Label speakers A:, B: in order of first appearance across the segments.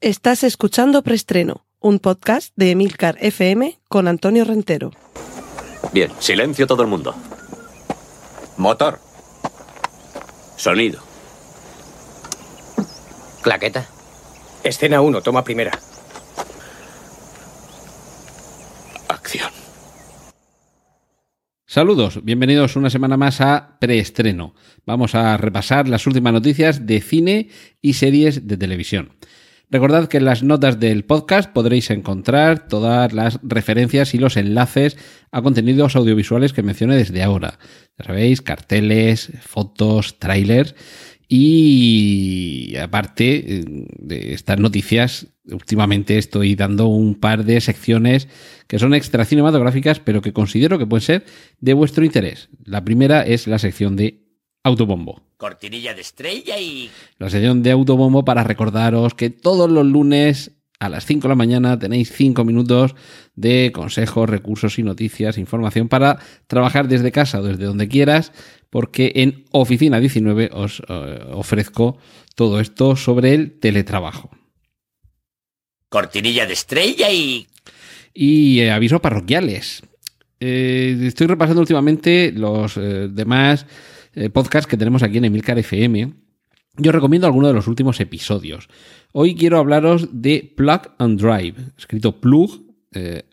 A: Estás escuchando Preestreno, un podcast de Emilcar FM con Antonio Rentero.
B: Bien, silencio todo el mundo. Motor. Sonido.
C: Claqueta.
D: Escena 1, toma primera.
B: Acción.
E: Saludos, bienvenidos una semana más a Preestreno. Vamos a repasar las últimas noticias de cine y series de televisión. Recordad que en las notas del podcast podréis encontrar todas las referencias y los enlaces a contenidos audiovisuales que mencioné desde ahora. Ya sabéis, carteles, fotos, trailers y aparte de estas noticias, últimamente estoy dando un par de secciones que son extra cinematográficas, pero que considero que pueden ser de vuestro interés. La primera es la sección de Autobombo.
C: Cortinilla de estrella y...
E: La sección de Autobombo para recordaros que todos los lunes a las 5 de la mañana tenéis 5 minutos de consejos, recursos y noticias, información para trabajar desde casa o desde donde quieras, porque en Oficina 19 os eh, ofrezco todo esto sobre el teletrabajo.
C: Cortinilla de estrella y...
E: Y eh, avisos parroquiales. Eh, estoy repasando últimamente los eh, demás eh, podcasts que tenemos aquí en Emilcar FM. Yo recomiendo alguno de los últimos episodios. Hoy quiero hablaros de Plug and Drive, escrito Plug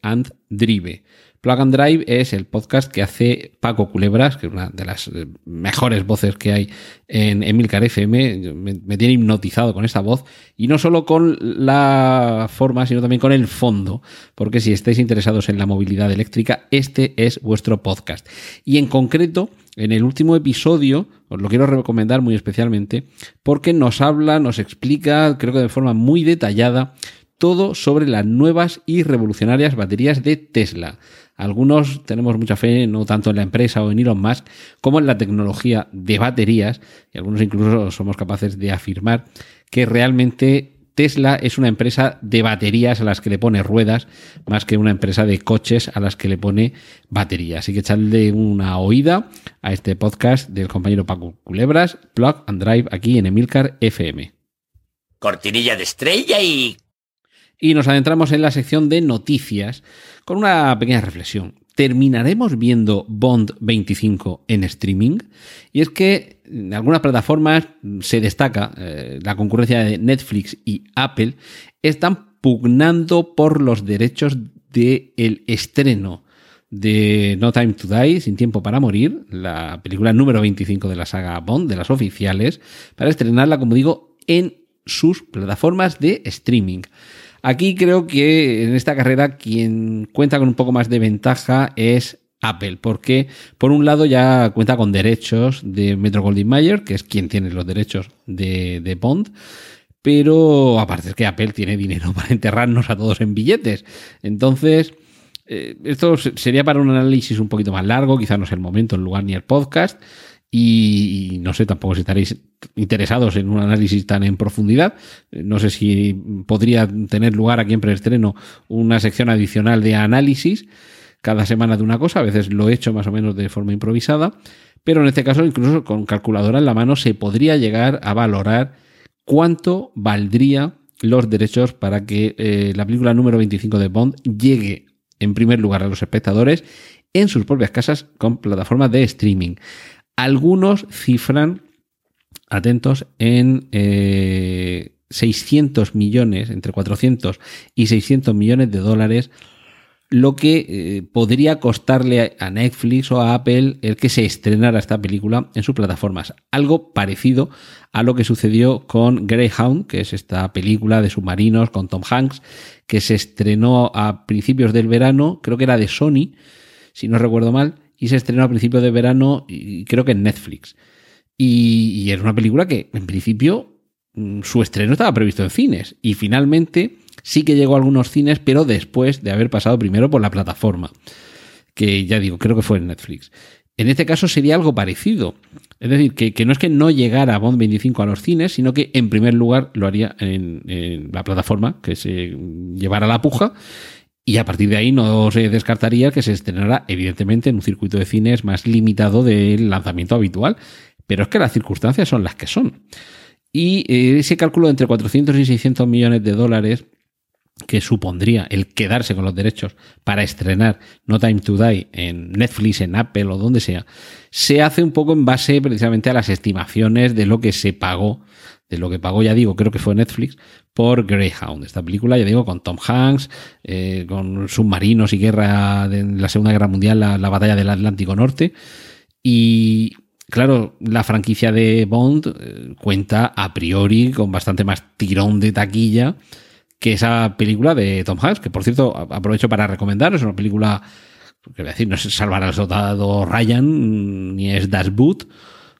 E: and Drive. Plug and Drive es el podcast que hace Paco Culebras, que es una de las eh, mejores voces que hay en Emilcar FM. Me, me tiene hipnotizado con esta voz. Y no solo con la forma, sino también con el fondo. Porque si estáis interesados en la movilidad eléctrica, este es vuestro podcast. Y en concreto, en el último episodio, os lo quiero recomendar muy especialmente, porque nos habla, nos explica, creo que de forma muy detallada, todo sobre las nuevas y revolucionarias baterías de Tesla. Algunos tenemos mucha fe, no tanto en la empresa o en Elon Musk, como en la tecnología de baterías, y algunos incluso somos capaces de afirmar que realmente Tesla es una empresa de baterías a las que le pone ruedas, más que una empresa de coches a las que le pone baterías. Así que echadle una oída a este podcast del compañero Paco Culebras, Plug and Drive, aquí en Emilcar FM.
C: Cortinilla de estrella y...
E: Y nos adentramos en la sección de noticias con una pequeña reflexión. ¿Terminaremos viendo Bond 25 en streaming? Y es que en algunas plataformas se destaca eh, la concurrencia de Netflix y Apple están pugnando por los derechos del estreno de No Time to Die, Sin Tiempo para Morir, la película número 25 de la saga Bond, de las oficiales, para estrenarla, como digo, en sus plataformas de streaming. Aquí creo que en esta carrera quien cuenta con un poco más de ventaja es Apple, porque por un lado ya cuenta con derechos de Metro Goldwyn Mayer, que es quien tiene los derechos de, de Bond, pero aparte es que Apple tiene dinero para enterrarnos a todos en billetes. Entonces, eh, esto sería para un análisis un poquito más largo, quizá no es el momento, el lugar ni el podcast. Y, no sé tampoco si estaréis interesados en un análisis tan en profundidad. No sé si podría tener lugar aquí en preestreno una sección adicional de análisis cada semana de una cosa. A veces lo he hecho más o menos de forma improvisada. Pero en este caso, incluso con calculadora en la mano, se podría llegar a valorar cuánto valdría los derechos para que eh, la película número 25 de Bond llegue en primer lugar a los espectadores en sus propias casas con plataformas de streaming. Algunos cifran, atentos, en eh, 600 millones, entre 400 y 600 millones de dólares, lo que eh, podría costarle a Netflix o a Apple el que se estrenara esta película en sus plataformas. Algo parecido a lo que sucedió con Greyhound, que es esta película de submarinos con Tom Hanks, que se estrenó a principios del verano, creo que era de Sony, si no recuerdo mal, y se estrenó a principios de verano, y creo que en Netflix. Y, era una película que, en principio, mm, su estreno estaba previsto en cines. Y finalmente sí que llegó a algunos cines, pero después de haber pasado primero por la plataforma. Que ya digo, creo que fue en Netflix. En este caso sería algo parecido. Es decir, que, no es que no llegara Bond 25 a los cines, sino que en primer lugar lo haría en la plataforma, que se llevara la puja, y a partir de ahí no se descartaría que se estrenara, evidentemente, en un circuito de cines más limitado del lanzamiento habitual. Pero es que las circunstancias son las que son. Y eh, ese cálculo de entre 400 y 600 millones de dólares que supondría el quedarse con los derechos para estrenar No Time to Die en Netflix, en Apple o donde sea, se hace un poco en base precisamente a las estimaciones de lo que se pagó, de lo que pagó, ya digo, creo que fue Netflix, por Greyhound. Esta película, ya digo, con Tom Hanks, eh, con submarinos y guerra de la Segunda Guerra Mundial, la, la batalla del Atlántico Norte. Y claro, la franquicia de Bond eh, cuenta a priori con bastante más tirón de taquilla que esa película de Tom Hanks, que por cierto aprovecho para recomendar, es una película, que voy a decir, no es Salvar al Soldado Ryan, ni es Das Boot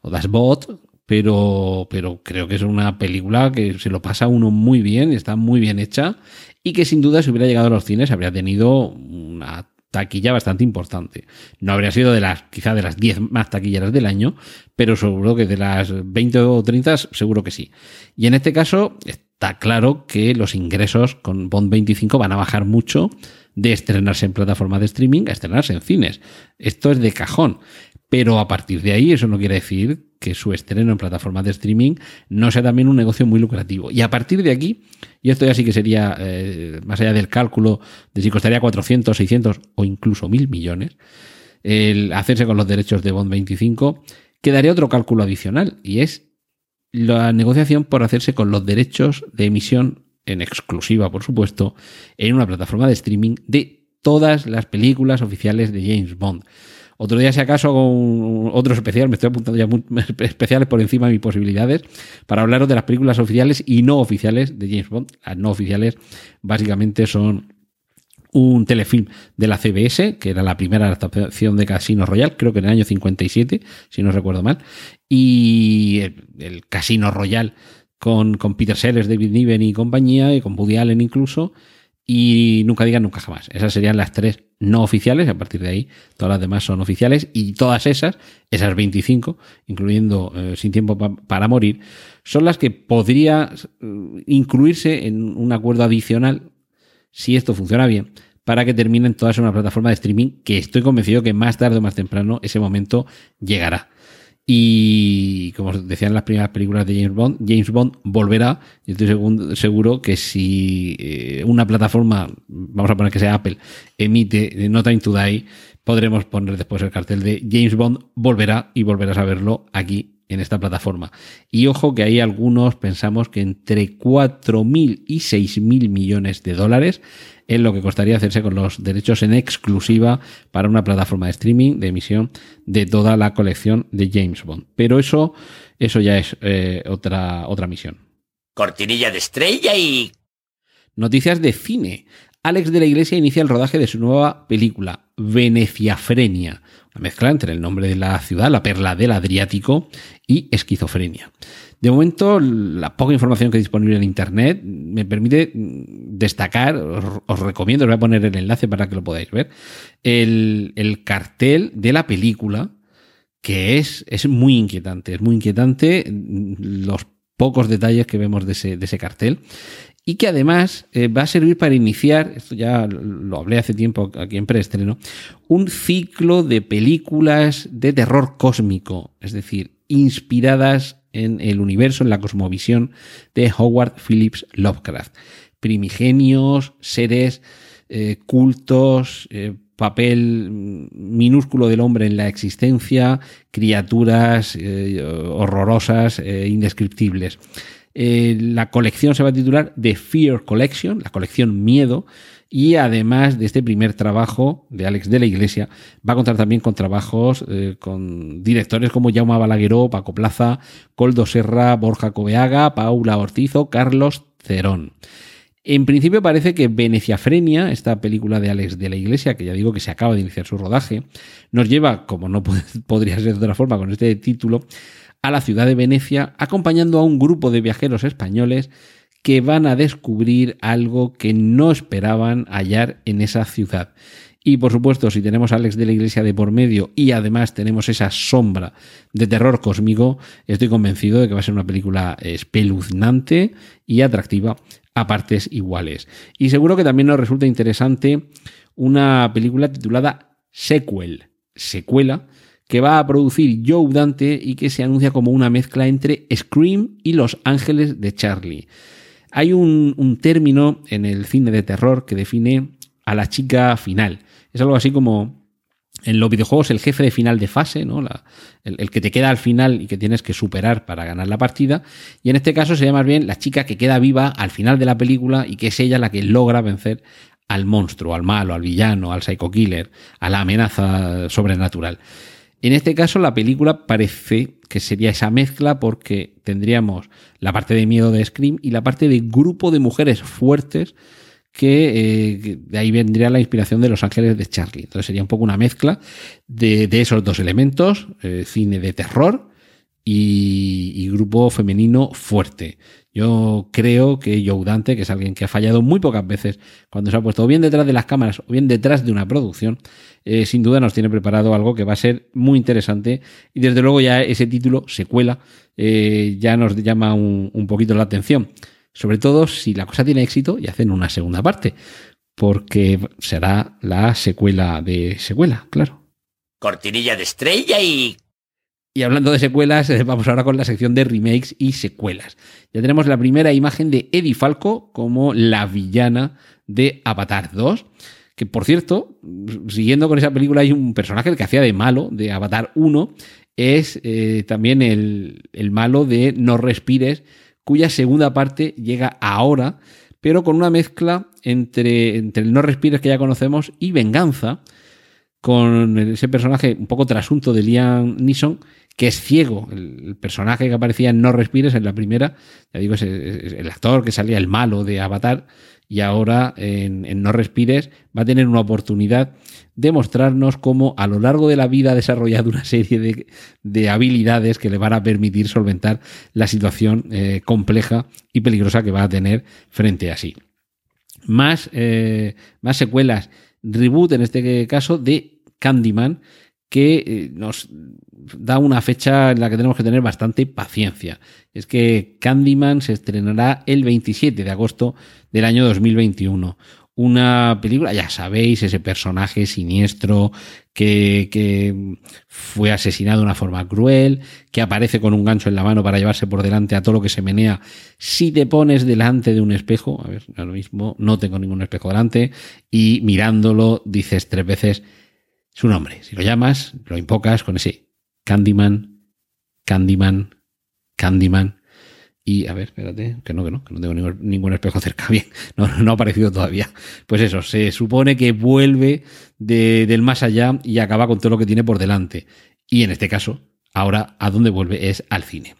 E: o Das Bot, pero, pero creo que es una película que se lo pasa uno muy bien, está muy bien hecha y que sin duda si hubiera llegado a los cines habría tenido una taquilla bastante importante. No habría sido de las, quizá de las 10 más taquilleras del año, pero seguro que de las 20 o 30 seguro que sí. Y en este caso está claro que los ingresos con Bond 25 van a bajar mucho de estrenarse en plataformas de streaming a estrenarse en cines. Esto es de cajón. Pero a partir de ahí, eso no quiere decir que su estreno en plataformas de streaming no sea también un negocio muy lucrativo. Y a partir de aquí, y esto ya sí que sería eh, más allá del cálculo de si costaría 400, 600 o incluso mil millones, el hacerse con los derechos de Bond 25, quedaría otro cálculo adicional y es la negociación por hacerse con los derechos de emisión en exclusiva, por supuesto, en una plataforma de streaming de todas las películas oficiales de James Bond. Otro día, si acaso, con otro especial, me estoy apuntando ya especiales por encima de mis posibilidades, para hablaros de las películas oficiales y no oficiales de James Bond. Las no oficiales básicamente son un telefilm de la CBS, que era la primera adaptación de Casino Royale, creo que en el año 57, si no recuerdo mal, y el, Casino Royale con, con, Peter Sellers, David Niven y compañía, y con Woody Allen incluso, y nunca digan nunca jamás. Esas serían las tres no oficiales, a partir de ahí todas las demás son oficiales, y todas esas, esas 25, incluyendo eh, Sin Tiempo para Morir, son las que podría eh, incluirse en un acuerdo adicional si esto funciona bien, para que terminen todas en una plataforma de streaming que estoy convencido que más tarde o más temprano ese momento llegará. Y como decían las primeras películas de James Bond, James Bond volverá. Yo estoy seguro que si eh, una plataforma, vamos a poner que sea Apple, emite No Time to Die, podremos poner después el cartel de James Bond volverá y volverás a verlo aquí en esta plataforma. Y ojo que hay algunos pensamos que entre 4.000 y 6.000 millones de dólares es lo que costaría hacerse con los derechos en exclusiva para una plataforma de streaming de emisión de toda la colección de James Bond. Pero eso, eso ya es eh, otra, otra misión.
C: Cortinilla de estrella y...
E: Noticias de cine. Alex de la Iglesia inicia el rodaje de su nueva película, Veneciafrenia, una mezcla entre el nombre de la ciudad, la perla del Adriático, y esquizofrenia. De momento, la poca información que hay disponible en Internet me permite destacar, os, recomiendo, os voy a poner el enlace para que lo podáis ver, el, cartel de la película, que es, es muy inquietante, es muy inquietante los pocos detalles que vemos de ese, de ese cartel y que además eh, va a servir para iniciar, esto ya lo hablé hace tiempo aquí en preestreno, un ciclo de películas de terror cósmico, es decir, inspiradas en el universo, en la cosmovisión de Howard Phillips Lovecraft. Primigenios, seres eh, cultos, eh, papel minúsculo del hombre en la existencia, criaturas horrorosas, indescriptibles. Eh, la colección se va a titular The Fear Collection, la colección Miedo, y además de este primer trabajo de Alex de la Iglesia, va a contar también con trabajos eh, con directores como Jaume Balagueró, Paco Plaza, Coldo Serra, Borja Coveaga, Paula Ortizo, Carlos Cerón. En principio parece que Veneciafrenia, esta película de Alex de la Iglesia, que ya digo que se acaba de iniciar su rodaje, nos lleva, como no podría ser de otra forma con este título, a la ciudad de Venecia acompañando a un grupo de viajeros españoles que van a descubrir algo que no esperaban hallar en esa ciudad. Y por supuesto, si tenemos a Alex de la Iglesia de por medio y además tenemos esa sombra de terror cósmico, estoy convencido de que va a ser una película espeluznante y atractiva a partes iguales. Y seguro que también nos resulta interesante una película titulada Sequel, secuela, que va a producir Joe Dante y que se anuncia como una mezcla entre Scream y Los Ángeles de Charlie. Hay un, término en el cine de terror que define a la chica final. Es algo así como en los videojuegos el jefe de final de fase, ¿no? el, el, que te queda al final y que tienes que superar para ganar la partida. Y en este caso se llama más bien la chica que queda viva al final de la película y que es ella la que logra vencer al monstruo, al malo, al villano, al psycho killer, a la amenaza sobrenatural. En este caso, la película parece que sería esa mezcla porque tendríamos la parte de miedo de Scream y la parte de grupo de mujeres fuertes que eh, de ahí vendría la inspiración de Los Ángeles de Charlie. Entonces sería un poco una mezcla de, esos dos elementos, eh, cine de terror y, grupo femenino fuerte. Yo creo que Joe Dante, que es alguien que ha fallado muy pocas veces cuando se ha puesto bien detrás de las cámaras o bien detrás de una producción, eh, sin duda nos tiene preparado algo que va a ser muy interesante y desde luego ya ese título, secuela, eh, ya nos llama un, un poquito la atención. Sobre todo si la cosa tiene éxito y hacen una segunda parte, porque será la secuela de secuela, claro.
C: Cortinilla de estrella y
E: y hablando de secuelas, vamos ahora con la sección de remakes y secuelas. Ya tenemos la primera imagen de Eddie Falco como la villana de Avatar 2. Que por cierto, siguiendo con esa película, hay un personaje que hacía de malo de Avatar 1. Es eh, también el, el malo de No Respires, cuya segunda parte llega ahora, pero con una mezcla entre, entre el No Respires que ya conocemos y Venganza, con ese personaje un poco trasunto de Liam Neeson que es ciego. El, personaje que aparecía en No Respires en la primera, ya digo, es, el actor que salía el malo de Avatar, y ahora en, No Respires va a tener una oportunidad de mostrarnos cómo a lo largo de la vida ha desarrollado una serie de, habilidades que le van a permitir solventar la situación eh, compleja y peligrosa que va a tener frente a sí. Más, eh, más secuelas, reboot en este caso de Candyman, que eh, nos da una fecha en la que tenemos que tener bastante paciencia. Es que Candyman se estrenará el 27 de agosto del año 2021. Una película, ya sabéis, ese personaje siniestro que, fue asesinado de una forma cruel, que aparece con un gancho en la mano para llevarse por delante a todo lo que se menea. Si te pones delante de un espejo, a ver, ahora mismo no tengo ningún espejo delante, y mirándolo dices tres veces su nombre. Si lo llamas, lo invocas con ese Candyman, Candyman, Candyman. Y a ver, espérate, que no, que no, que no tengo ningún, espejo cerca. Bien, no, ha aparecido todavía. Pues eso, se supone que vuelve del más allá y acaba con todo lo que tiene por delante. Y en este caso, ahora a dónde vuelve es al cine.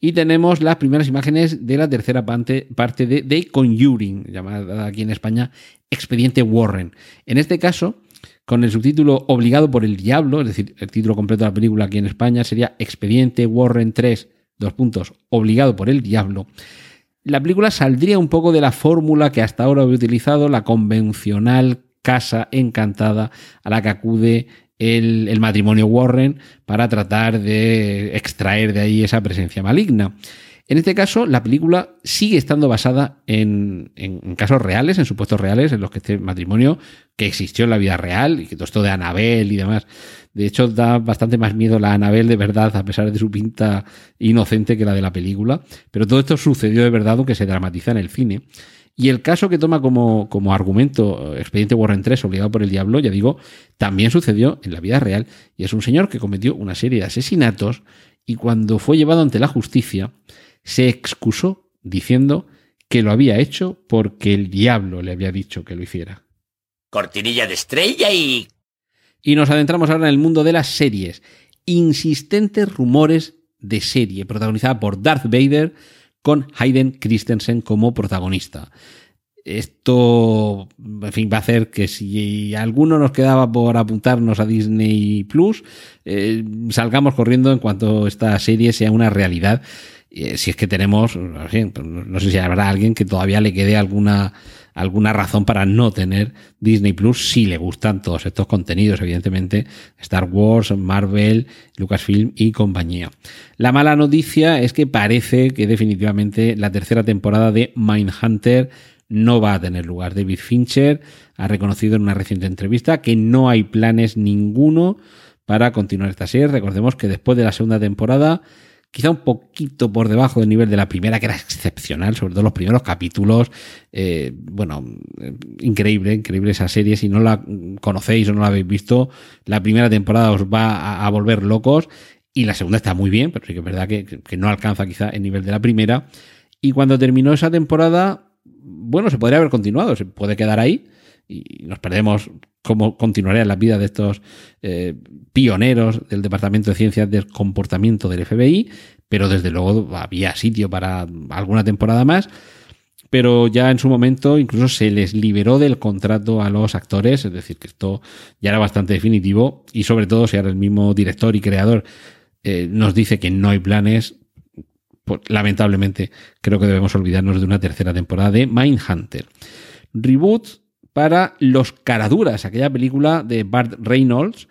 E: Y tenemos las primeras imágenes de la tercera parte, parte de The Conjuring, llamada aquí en España Expediente Warren. En este caso, con el subtítulo Obligado por el Diablo, es decir, el título completo de la película aquí en España sería Expediente Warren 3, dos puntos, Obligado por el Diablo. La película saldría un poco de la fórmula que hasta ahora he utilizado, la convencional casa encantada a la que acude el, el matrimonio Warren para tratar de extraer de ahí esa presencia maligna. En este caso, la película sigue estando basada en, casos reales, en supuestos reales, en los que este matrimonio que existió en la vida real y que todo esto de Anabel y demás. De hecho, da bastante más miedo la Anabel de verdad, a pesar de su pinta inocente que la de la película. Pero todo esto sucedió de verdad, aunque se dramatiza en el cine. Y el caso que toma como, como argumento Expediente Warren 3, obligado por el diablo, ya digo, también sucedió en la vida real. Y es un señor que cometió una serie de asesinatos y cuando fue llevado ante la justicia, se excusó diciendo que lo había hecho porque el diablo le había dicho que lo hiciera.
C: Cortinilla de estrella y...
E: Y nos adentramos ahora en el mundo de las series. Insistentes rumores de serie protagonizada por Darth Vader con Hayden Christensen como protagonista. Esto, en fin, va a hacer que si alguno nos quedaba por apuntarnos a Disney Plus, eh, salgamos corriendo en cuanto esta serie sea una realidad. Eh, si es que tenemos, no sé si habrá alguien que todavía le quede alguna, alguna razón para no tener Disney Plus si le gustan todos estos contenidos, evidentemente, Star Wars, Marvel, Lucasfilm y compañía. La mala noticia es que parece que definitivamente la tercera temporada de Mindhunter no va a tener lugar. David Fincher ha reconocido en una reciente entrevista que no hay planes ninguno para continuar esta serie. Recordemos que después de la segunda temporada, quizá un poquito por debajo del nivel de la primera, que era excepcional, sobre todo los primeros capítulos. Eh, bueno, eh, increíble, increíble esa serie. Si no la conocéis o no la habéis visto, la primera temporada os va a, volver locos y la segunda está muy bien, pero sí que es verdad que, que no alcanza quizá el nivel de la primera. Y cuando terminó esa temporada, bueno, se podría haber continuado, se puede quedar ahí y nos perdemos cómo continuaría la vida de estos eh, pioneros del Departamento de Ciencias del Comportamiento del FBI, pero desde luego había sitio para alguna temporada más. Pero ya en su momento incluso se les liberó del contrato a los actores, es decir, que esto ya era bastante definitivo y sobre todo si ahora el mismo director y creador eh, nos dice que no hay planes, pues, lamentablemente creo que debemos olvidarnos de una tercera temporada de Mindhunter. Reboot para Los Caraduras, aquella película de Bart Reynolds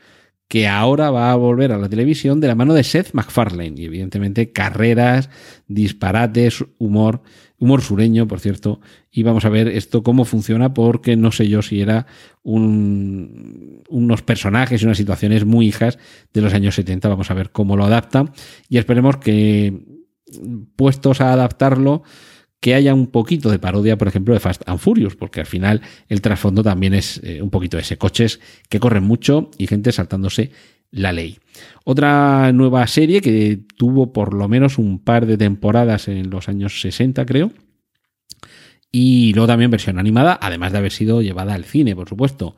E: que ahora va a volver a la televisión de la mano de Seth MacFarlane. Y evidentemente carreras, disparates, humor, humor sureño, por cierto. Y vamos a ver esto cómo funciona porque no sé yo si era unos personajes y unas situaciones muy hijas de los años 70. Vamos a ver cómo lo adapta. Y esperemos que puestos a adaptarlo, que haya un poquito de parodia, por ejemplo, de Fast and Furious, porque al final el trasfondo también es eh, un poquito ese, coches que corren mucho y gente saltándose la ley. Otra nueva serie que tuvo por lo menos un par de temporadas en los años 60, creo. Y luego también versión animada, además de haber sido llevada al cine, por supuesto.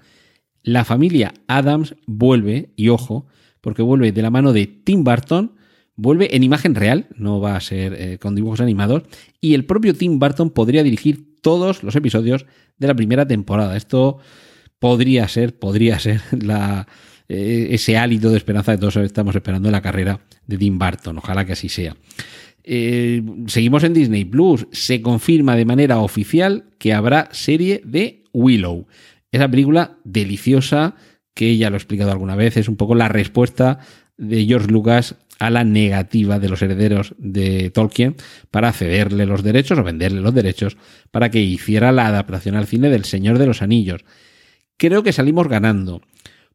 E: La familia Adams vuelve, y ojo, porque vuelve de la mano de Tim Burton vuelve en imagen real, no va a ser eh, con dibujos animados, y el propio Tim Burton podría dirigir todos los episodios de la primera temporada. Esto podría ser, podría ser la, eh, ese hálito de esperanza que todos estamos esperando en la carrera de Tim Burton. Ojalá que así sea. Eh, seguimos en Disney Plus. Se confirma de manera oficial que habrá serie de Willow. Esa película deliciosa que ya lo he explicado alguna vez, es un poco la respuesta de George Lucas a la negativa de los herederos de Tolkien para cederle los derechos o venderle los derechos para que hiciera la adaptación al cine del Señor de los Anillos. Creo que salimos ganando.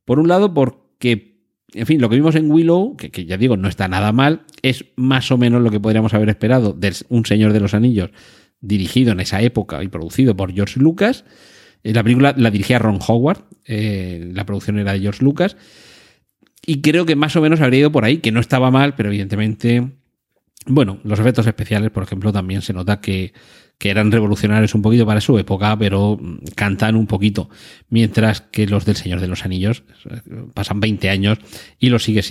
E: Por un lado, porque, en fin, lo que vimos en Willow, que, ya digo, no está nada mal, es más o menos lo que podríamos haber esperado de un Señor de los Anillos dirigido en esa época y producido por George Lucas. Eh, la película la dirigía Ron Howard, eh, la producción era de George Lucas. Y creo que más o menos habría ido por ahí, que no estaba mal, pero evidentemente, bueno, los efectos especiales, por ejemplo, también se nota que, eran revolucionarios un poquito para su época, pero mm, cantan un poquito. Mientras que los del Señor de los Anillos eh, pasan 20 años y los sigue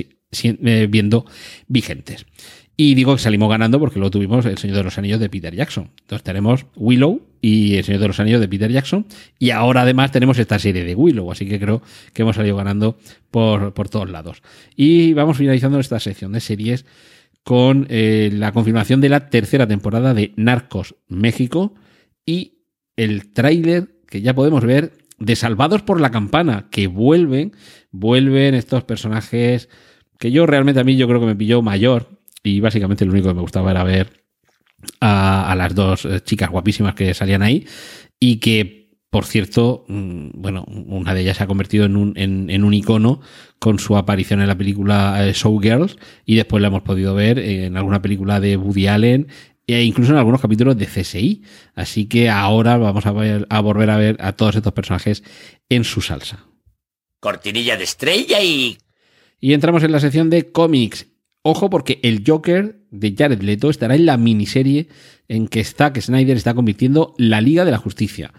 E: eh, viendo vigentes. Y digo que salimos ganando porque luego tuvimos El Señor de los Anillos de Peter Jackson. Entonces tenemos Willow y El Señor de los Anillos de Peter Jackson. Y ahora además tenemos esta serie de Willow. Así que creo que hemos salido ganando por, todos lados. Y vamos finalizando esta sección de series con eh, la confirmación de la tercera temporada de Narcos México y el tráiler que ya podemos ver de Salvados por la Campana, que vuelven, vuelven estos personajes que yo realmente a mí yo creo que me pilló mayor y básicamente lo único que me gustaba era ver a, las dos eh, chicas guapísimas que salían ahí y que por cierto, mm, bueno, una de ellas se ha convertido en un, en, un icono con su aparición en la película eh, Showgirls y después la hemos podido ver en alguna película de Woody Allen e incluso en algunos capítulos de CSI. Así que ahora vamos a, a volver a ver a todos estos personajes en su salsa.
C: Cortinilla de estrella y...
E: Y entramos en la sección de cómics. Ojo porque el Joker de Jared Leto estará en la miniserie en que Zack Snyder está convirtiendo la Liga de la Justicia.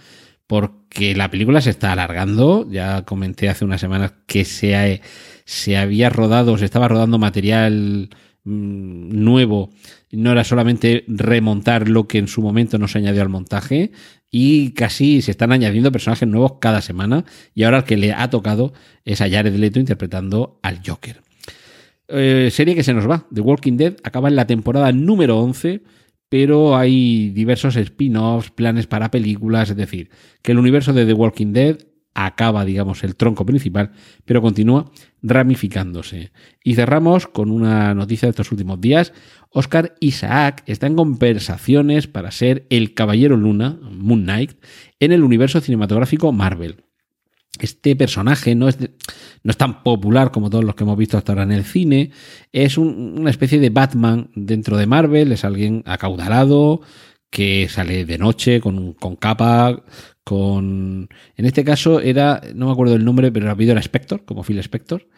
E: Porque la película se está alargando. Ya comenté hace unas semanas que se, se había rodado, se estaba rodando material mm, nuevo. No era solamente remontar lo que en su momento no se añadió al montaje. Y casi se están añadiendo personajes nuevos cada semana. Y ahora el que le ha tocado es a Jared Leto interpretando al Joker. Eh, serie que se nos va. The Walking Dead acaba en la temporada número 11, pero hay diversos spin-offs, planes para películas, es decir, que el universo de The Walking Dead acaba, digamos, el tronco principal, pero continúa ramificándose. Y cerramos con una noticia de estos últimos días. Oscar Isaac está en conversaciones para ser el Caballero Luna, Moon Knight, en el universo cinematográfico Marvel. Este personaje no es, no es tan popular como todos los que hemos visto hasta ahora en el cine. Es una especie de Batman dentro de Marvel. Es alguien acaudalado que sale de noche con, con capa, con... En este caso era, no me acuerdo el nombre, pero rápido era Spector, como Phil Spector.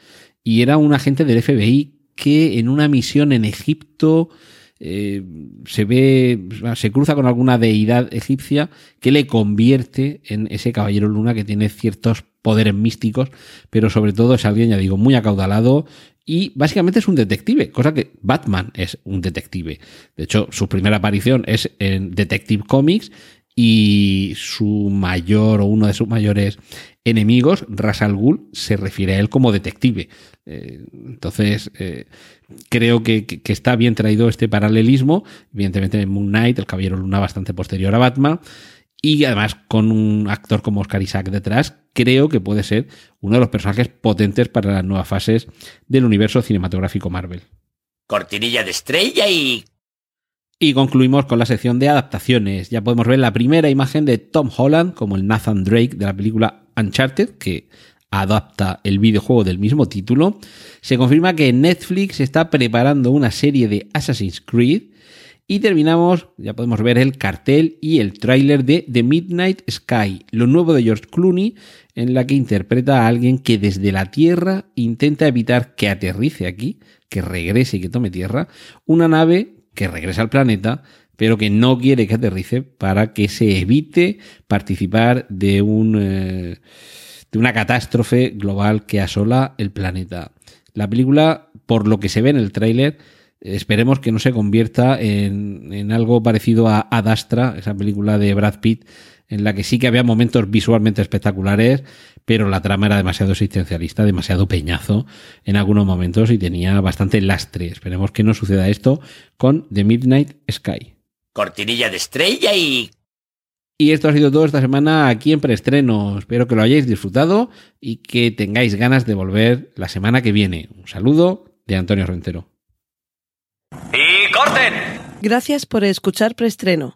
E: Y era un agente del FBI que en una misión en Egipto eh, se ve, se cruza con alguna deidad egipcia que le convierte en ese caballero luna que tiene ciertos poderes místicos, pero sobre todo es alguien, ya digo, muy acaudalado y básicamente es un detective, cosa que Batman es un detective. De hecho, su primera aparición es en Detective Comics y su mayor o uno de sus mayores enemigos, Ras al Ghul, se refiere a él como detective. Eh, entonces, eh, creo que, está bien traído este paralelismo. Evidentemente, en Moon Knight, el Caballero Luna, bastante posterior a Batman. Y además, con un actor como Oscar Isaac detrás, creo que puede ser uno de los personajes potentes para las nuevas fases del universo cinematográfico Marvel.
C: Cortinilla de estrella y
E: y concluimos con la sección de adaptaciones. Ya podemos ver la primera imagen de Tom Holland como el Nathan Drake de la película Uncharted, que adapta el videojuego del mismo título. Se confirma que Netflix está preparando una serie de Assassin's Creed. Y terminamos, ya podemos ver el cartel y el tráiler de The Midnight Sky, lo nuevo de George Clooney, en la que interpreta a alguien que desde la Tierra intenta evitar que aterrice aquí, que regrese y que tome tierra, una nave que regresa al planeta, pero que no quiere que aterrice para que se evite participar de, un, eh, de una catástrofe global que asola el planeta. La película, por lo que se ve en el tráiler, esperemos que no se convierta en, en algo parecido a Adastra, esa película de Brad Pitt, en la que sí que había momentos visualmente espectaculares, pero la trama era demasiado existencialista, demasiado peñazo en algunos momentos y tenía bastante lastre. Esperemos que no suceda esto con The Midnight Sky.
C: Cortinilla de estrella y...
E: Y esto ha sido todo esta semana aquí en Preestreno. Espero que lo hayáis disfrutado y que tengáis ganas de volver la semana que viene. Un saludo de Antonio Rentero.
C: ¡Y corten!
A: Gracias por escuchar Preestreno